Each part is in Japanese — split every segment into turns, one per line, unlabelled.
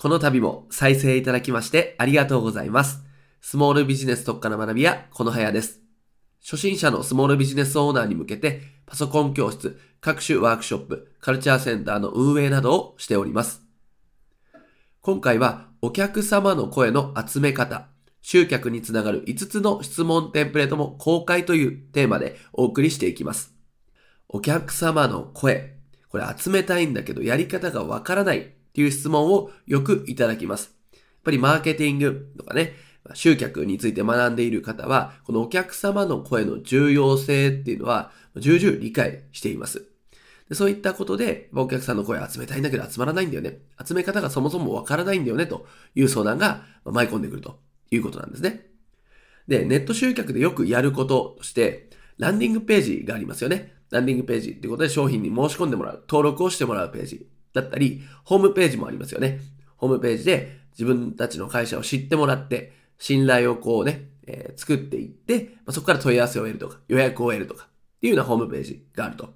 この度も再生いただきましてありがとうございます。スモールビジネス特化の学び屋、このはやです。初心者のスモールビジネスオーナーに向けて、パソコン教室、各種ワークショップ、カルチャーセンターの運営などをしております。今回は、お客様の声の集め方、集客につながる5つの質問テンプレートも公開というテーマでお送りしていきます。お客様の声、これ集めたいんだけどやり方がわからないっていう質問をよくいただきます。やっぱりマーケティングとかね、集客について学んでいる方は、このお客様の声の重要性っていうのは重々理解しています。でそういったことで、お客さんの声を集めたいんだけど集まらないんだよね。集め方がそもそもわからないんだよねという相談が舞い込んでくるということなんですね。で、ネット集客でよくやることとして、ランディングページがありますよね。ランディングページっていうことで商品に申し込んでもらう、登録をしてもらうページだったり、ホームページもありますよね。ホームページで自分たちの会社を知ってもらって、信頼をこうね、えー作っていって、まあ、そこから問い合わせを得るとか、予約を得るとかっていうようなホームページがあると。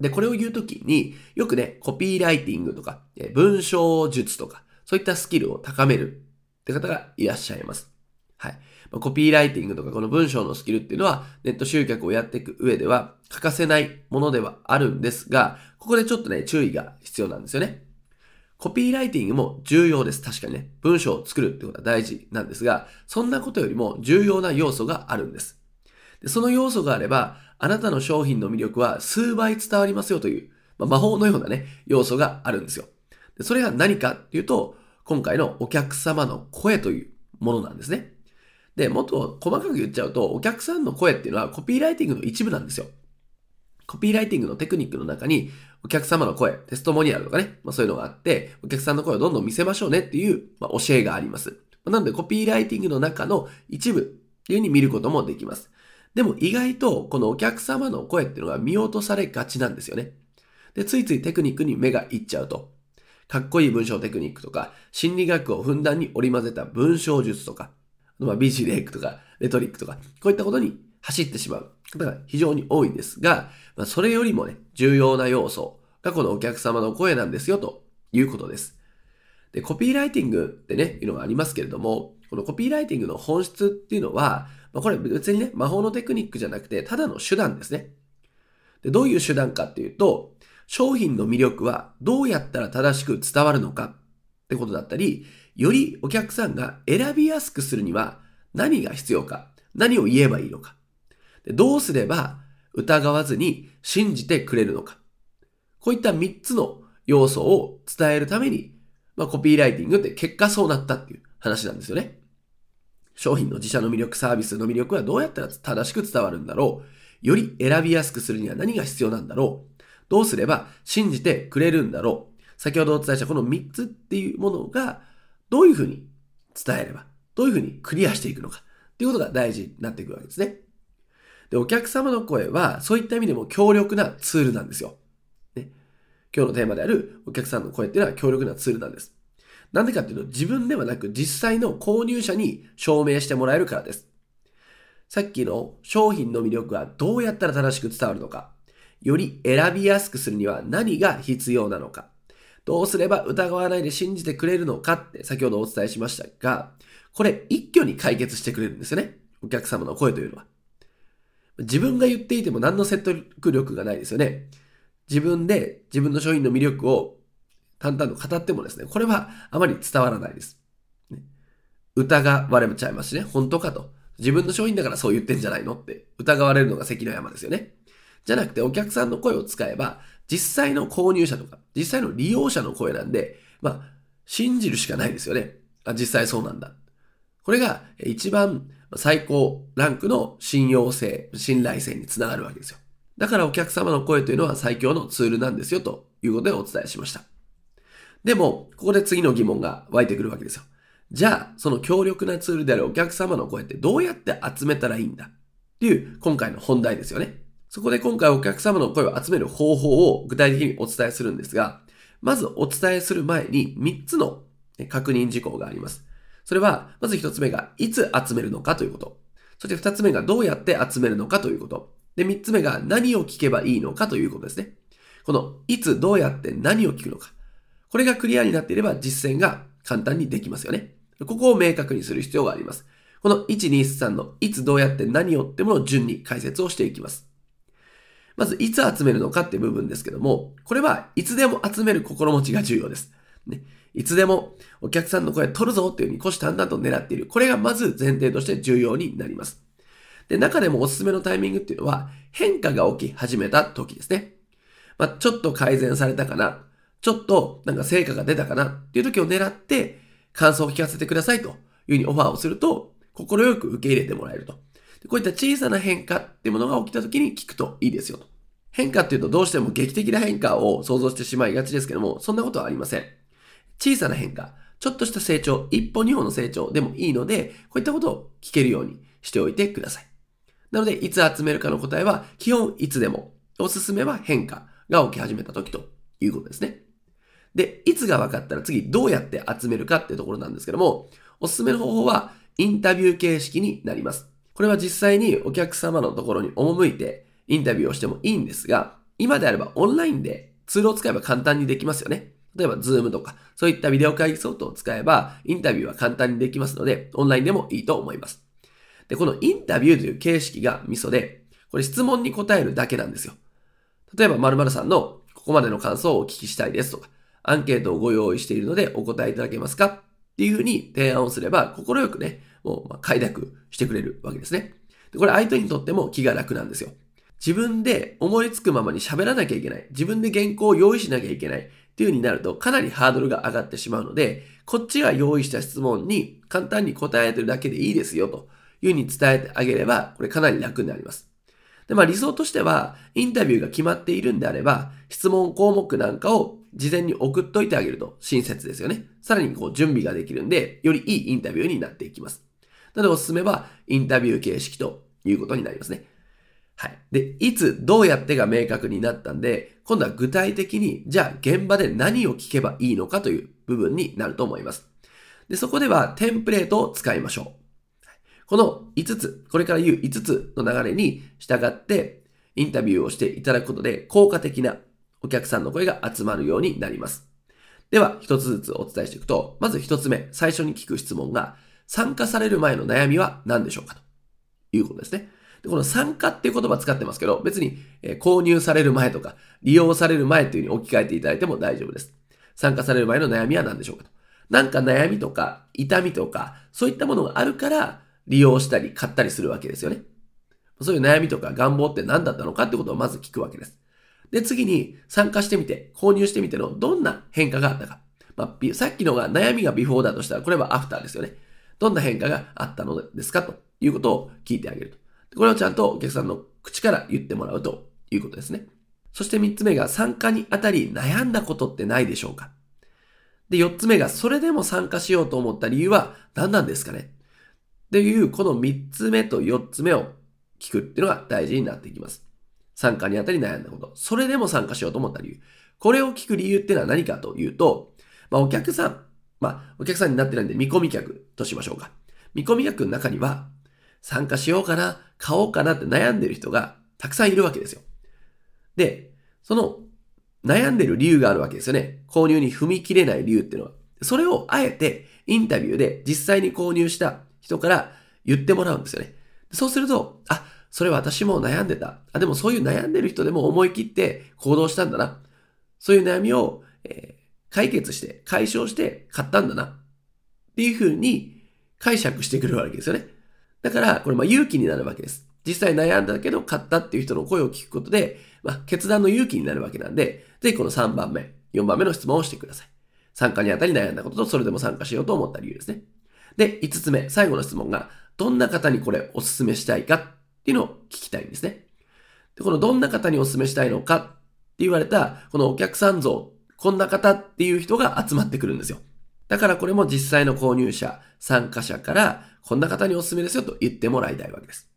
で、これを言うときに、よくね、コピーライティングとか、えー文章術とか、そういったスキルを高めるって方がいらっしゃいます。はい。コピーライティングとかこの文章のスキルっていうのはネット集客をやっていく上では欠かせないものではあるんですが、ここでちょっとね、注意が必要なんですよね。コピーライティングも重要です。確かにね。文章を作るってことは大事なんですが、そんなことよりも重要な要素があるんです。でその要素があれば、あなたの商品の魅力は数倍伝わりますよという、まあ魔法のようなね、要素があるんですよ。でそれが何かっていうと、今回のお客様の声というものなんですね。で、もっと細かく言っちゃうと、お客さんの声っていうのはコピーライティングの一部なんですよ。コピーライティングのテクニックの中に、お客様の声、テストモニアルとかね、まあそういうのがあって、お客さんの声をどんどん見せましょうねっていう、まあ、教えがあります。まあなので、コピーライティングの中の一部っていう風に見ることもできます。でも意外と、このお客様の声っていうのが見落とされがちなんですよね。で、ついついテクニックに目がいっちゃうと。かっこいい文章テクニックとか、心理学をふんだんに織り交ぜた文章術とか、まあ、ビジレイクとか、レトリックとか、こういったことに走ってしまう方が非常に多いんですが、まあ、それよりもね、重要な要素がこのお客様の声なんですよ、ということです。で、コピーライティングってね、いうのがありますけれども、このコピーライティングの本質っていうのは、まあ、これ別にね、魔法のテクニックじゃなくて、ただの手段ですね。で、どういう手段かっていうと、商品の魅力はどうやったら正しく伝わるのかってことだったり、よりお客さんが選びやすくするには何が必要か、何を言えばいいのか、どうすれば疑わずに信じてくれるのか。こういった3つの要素を伝えるために、まあ、コピーライティングって結果そうなったっていう話なんですよね。商品の自社の魅力、サービスの魅力はどうやったら正しく伝わるんだろうより選びやすくするには何が必要なんだろうどうすれば信じてくれるんだろう先ほどお伝えしたこの3つっていうものがどういうふうに伝えれば、どういうふうにクリアしていくのかっていうことが大事になっていくわけですね。で、お客様の声はそういった意味でも強力なツールなんですよ。ね、今日のテーマであるお客さんの声っていうのは強力なツールなんです。なんでかっていうと自分ではなく実際の購入者に証明してもらえるからです。さっきの商品の魅力はどうやったら正しく伝わるのか、より選びやすくするには何が必要なのか、どうすれば疑わないで信じてくれるのかって先ほどお伝えしましたが、これ一挙に解決してくれるんですよね。お客様の声というのは。自分が言っていても何の説得力がないですよね。自分で自分の商品の魅力を淡々と語ってもですね、これはあまり伝わらないです。疑われちゃいますしね、本当かと。自分の商品だからそう言ってんじゃないのって疑われるのが関の山ですよね。じゃなくてお客さんの声を使えば、実際の購入者とか、実際の利用者の声なんで、まあ、信じるしかないですよね。あ、実際そうなんだ。これが一番最高ランクの信用性、信頼性につながるわけですよ。だからお客様の声というのは最強のツールなんですよということでお伝えしました。でも、ここで次の疑問が湧いてくるわけですよ。じゃあ、その強力なツールであるお客様の声ってどうやって集めたらいいんだ？っていう今回の本題ですよね。そこで今回お客様の声を集める方法を具体的にお伝えするんですが、まずお伝えする前に3つの確認事項があります。それは、まず1つ目がいつ集めるのかということ。そして2つ目がどうやって集めるのかということ。で、3つ目が何を聞けばいいのかということですね。このいつどうやって何を聞くのか。これがクリアになっていれば実践が簡単にできますよね。ここを明確にする必要があります。この1、2、3のいつどうやって何をってものを順に解説をしていきます。まず、いつ集めるのかって部分ですけども、これはいつでも集める心持ちが重要です。ね、いつでもお客さんの声取るぞっていうふうに虎視眈々と狙っている。これがまず前提として重要になります。で、中でもおすすめのタイミングっていうのは変化が起き始めた時ですね。まあ、ちょっと改善されたかな。ちょっとなんか成果が出たかなっていう時を狙って感想を聞かせてくださいというふうにオファーをすると、快く受け入れてもらえると。こういった小さな変化っていうものが起きた時に聞くといいですよと。変化っていうとどうしても劇的な変化を想像してしまいがちですけども、そんなことはありません。小さな変化、ちょっとした成長、一歩二歩の成長でもいいので、こういったことを聞けるようにしておいてください。なので、いつ集めるかの答えは、基本いつでも、おすすめは変化が起き始めた時ということですね。で、いつが分かったら次どうやって集めるかっていうところなんですけども、おすすめの方法はインタビュー形式になります。これは実際にお客様のところに赴いてインタビューをしてもいいんですが、今であればオンラインでツールを使えば簡単にできますよね。例えば Zoom とか、そういったビデオ会議ソフトを使えば、インタビューは簡単にできますので、オンラインでもいいと思います。で、このインタビューという形式がミソで、これ質問に答えるだけなんですよ。例えば、〇〇さんのここまでの感想をお聞きしたいですとか、アンケートをご用意しているのでお答えいただけますかっていうふうに提案をすれば、心よくね、もう快諾してくれるわけですね。これ相手にとっても気が楽なんですよ。自分で思いつくままに喋らなきゃいけない。自分で原稿を用意しなきゃいけない。っていう風になるとかなりハードルが上がってしまうので、こっちが用意した質問に簡単に答えてるだけでいいですよという風に伝えてあげれば、これかなり楽になります。で、まあ理想としては、インタビューが決まっているんであれば、質問項目なんかを事前に送っといてあげると親切ですよね。さらにこう準備ができるんで、よりいいインタビューになっていきます。なのでおすすめは、インタビュー形式ということになりますね。はい。で、いつ、どうやってが明確になったんで、今度は具体的に、じゃあ現場で何を聞けばいいのかという部分になると思います。で、そこではテンプレートを使いましょう。この5つ、これから言う5つの流れに従ってインタビューをしていただくことで効果的なお客さんの声が集まるようになります。では、一つずつお伝えしていくと、まず一つ目、最初に聞く質問が、参加される前の悩みは何でしょうか？ということですね。で、この参加っていう言葉使ってますけど、別に、え購入される前とか、利用される前っていう風に置き換えていただいても大丈夫です。参加される前の悩みは何でしょうかと。なんか悩みとか、痛みとか、そういったものがあるから、利用したり買ったりするわけですよね。そういう悩みとか願望って何だったのかってことをまず聞くわけです。で、次に参加してみて、購入してみてのどんな変化があったか。まあ、さっきのが悩みがビフォーだとしたら、これはアフターですよね。どんな変化があったのですかということを聞いてあげると。これをちゃんとお客さんの口から言ってもらうということですね。そして三つ目が参加にあたり悩んだことってないでしょうかで、四つ目がそれでも参加しようと思った理由は何なんですかねっていうこの三つ目と四つ目を聞くっていうのが大事になっていきます。参加にあたり悩んだこと。それでも参加しようと思った理由。これを聞く理由っていうのは何かというと、まあお客さん、まあお客さんになってないんで見込み客としましょうか。見込み客の中には参加しようかな、買おうかなって悩んでる人がたくさんいるわけですよ。で、その悩んでる理由があるわけですよね。購入に踏み切れない理由っていうのは。それをあえてインタビューで実際に購入した人から言ってもらうんですよね。そうすると、あ、それ私も悩んでた。あ、でもそういう悩んでる人でも思い切って行動したんだな。そういう悩みを、えー、解決して、解消して買ったんだな。っていうふうに解釈してくるわけですよね。だから、これまあ勇気になるわけです。実際悩んだけど買ったっていう人の声を聞くことで、まあ、決断の勇気になるわけなんで、ぜひこの3番目、4番目の質問をしてください。参加にあたり悩んだことと、それでも参加しようと思った理由ですね。で、5つ目、最後の質問が、どんな方にこれお勧めしたいか？っていうのを聞きたいんですね。で、このどんな方にお勧めしたいのか？って言われた、このお客さん像、こんな方っていう人が集まってくるんですよ。だからこれも実際の購入者、参加者から、こんな方におすすめですよと言ってもらいたいわけです。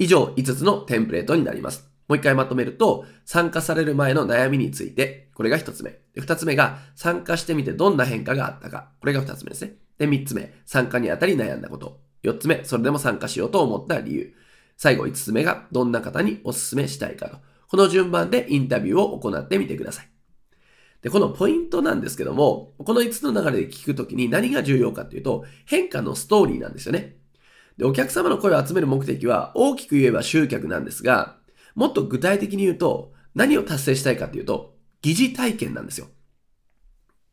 以上、5つのテンプレートになります。もう一回まとめると、参加される前の悩みについて、これが1つ目。2つ目が、参加してみてどんな変化があったか。これが2つ目ですね。で、3つ目、参加にあたり悩んだこと。4つ目、それでも参加しようと思った理由。最後5つ目が、どんな方にお勧めしたいかと。この順番でインタビューを行ってみてください。で、このポイントなんですけども、この5つの流れで聞くときに何が重要かというと、変化のストーリーなんですよね。で、お客様の声を集める目的は大きく言えば集客なんですが、もっと具体的に言うと、何を達成したいかというと、疑似体験なんですよ。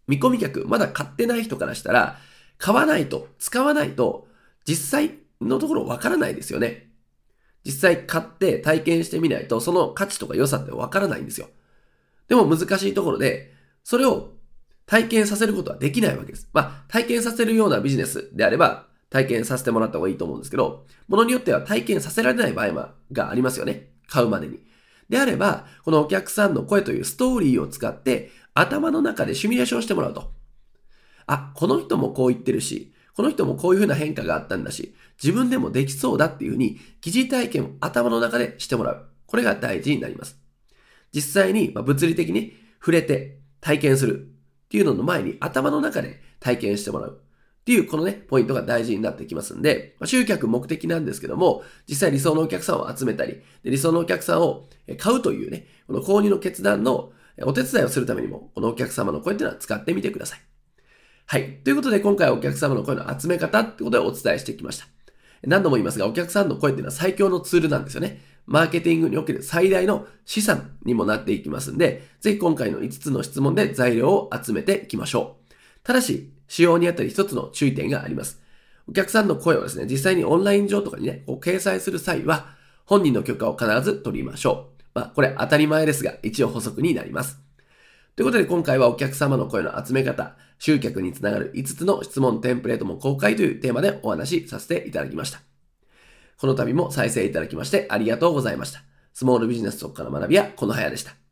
見込み客、まだ買ってない人からしたら、買わないと、使わないと、実際のところわからないですよね。実際買って体験してみないと、その価値とか良さってわからないんですよ。でも難しいところで、それを体験させることはできないわけです。まあ、体験させるようなビジネスであれば、体験させてもらった方がいいと思うんですけど、ものによっては体験させられない場合がありますよね。買うまでに。であれば、このお客さんの声というストーリーを使って、頭の中でシミュレーションしてもらうと。あ、この人もこう言ってるし、この人もこういうふうな変化があったんだし、自分でもできそうだっていうふうに、疑似体験を頭の中でしてもらう。これが大事になります。実際に物理的に触れて体験するっていうのの前に頭の中で体験してもらう。っていう、このね、ポイントが大事になってきますんで、ま、集客目的なんですけども、実際理想のお客さんを集めたり、で理想のお客さんを買うというね、この購入の決断のお手伝いをするためにも、このお客様の声っていうのは使ってみてください。はい。ということで、今回はお客様の声の集め方ってことでお伝えしてきました。何度も言いますが、お客さんの声っていうのは最強のツールなんですよね。マーケティングにおける最大の資産にもなっていきますんで、ぜひ今回の5つの質問で材料を集めていきましょう。ただし、使用にあたり一つの注意点があります。お客さんの声をですね、実際にオンライン上とかにね、こう掲載する際は、本人の許可を必ず取りましょう。まあ、これ当たり前ですが、一応補足になります。ということで今回はお客様の声の集め方、集客につながる5つの質問テンプレートも公開というテーマでお話しさせていただきました。この度も再生いただきましてありがとうございました。スモールビジネス特化の学びはこの早でした。